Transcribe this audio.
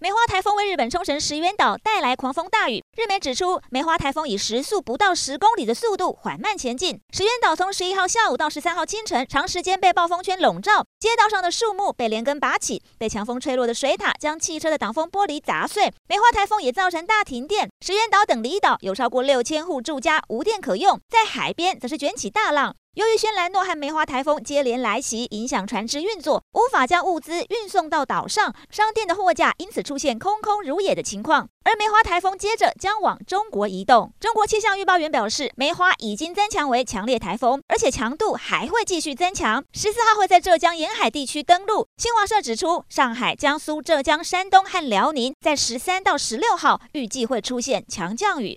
梅花台风为日本冲绳石垣岛带来狂风大雨。日媒指出，梅花台风以时速不到十公里的速度缓慢前进。石垣岛从十一号下午到十三号清晨，长时间被暴风圈笼罩，街道上的树木被连根拔起，被强风吹落的水塔将汽车的挡风玻璃砸碎。梅花台风也造成大停电，石垣岛等离岛有超过六千户住家无电可用，在海边则是卷起大浪。由于轩岚诺和梅花台风接连来袭，影响船只运作，无法将物资运送到岛上，商店的货架因此出现空空如也的情况。而梅花台风接着将往中国移动。中国气象预报员表示，梅花已经增强为强烈台风，而且强度还会继续增强。十四号会在浙江沿海地区登陆。新华社指出，上海、江苏、浙江、山东和辽宁在十三到十六号预计会出现强降雨。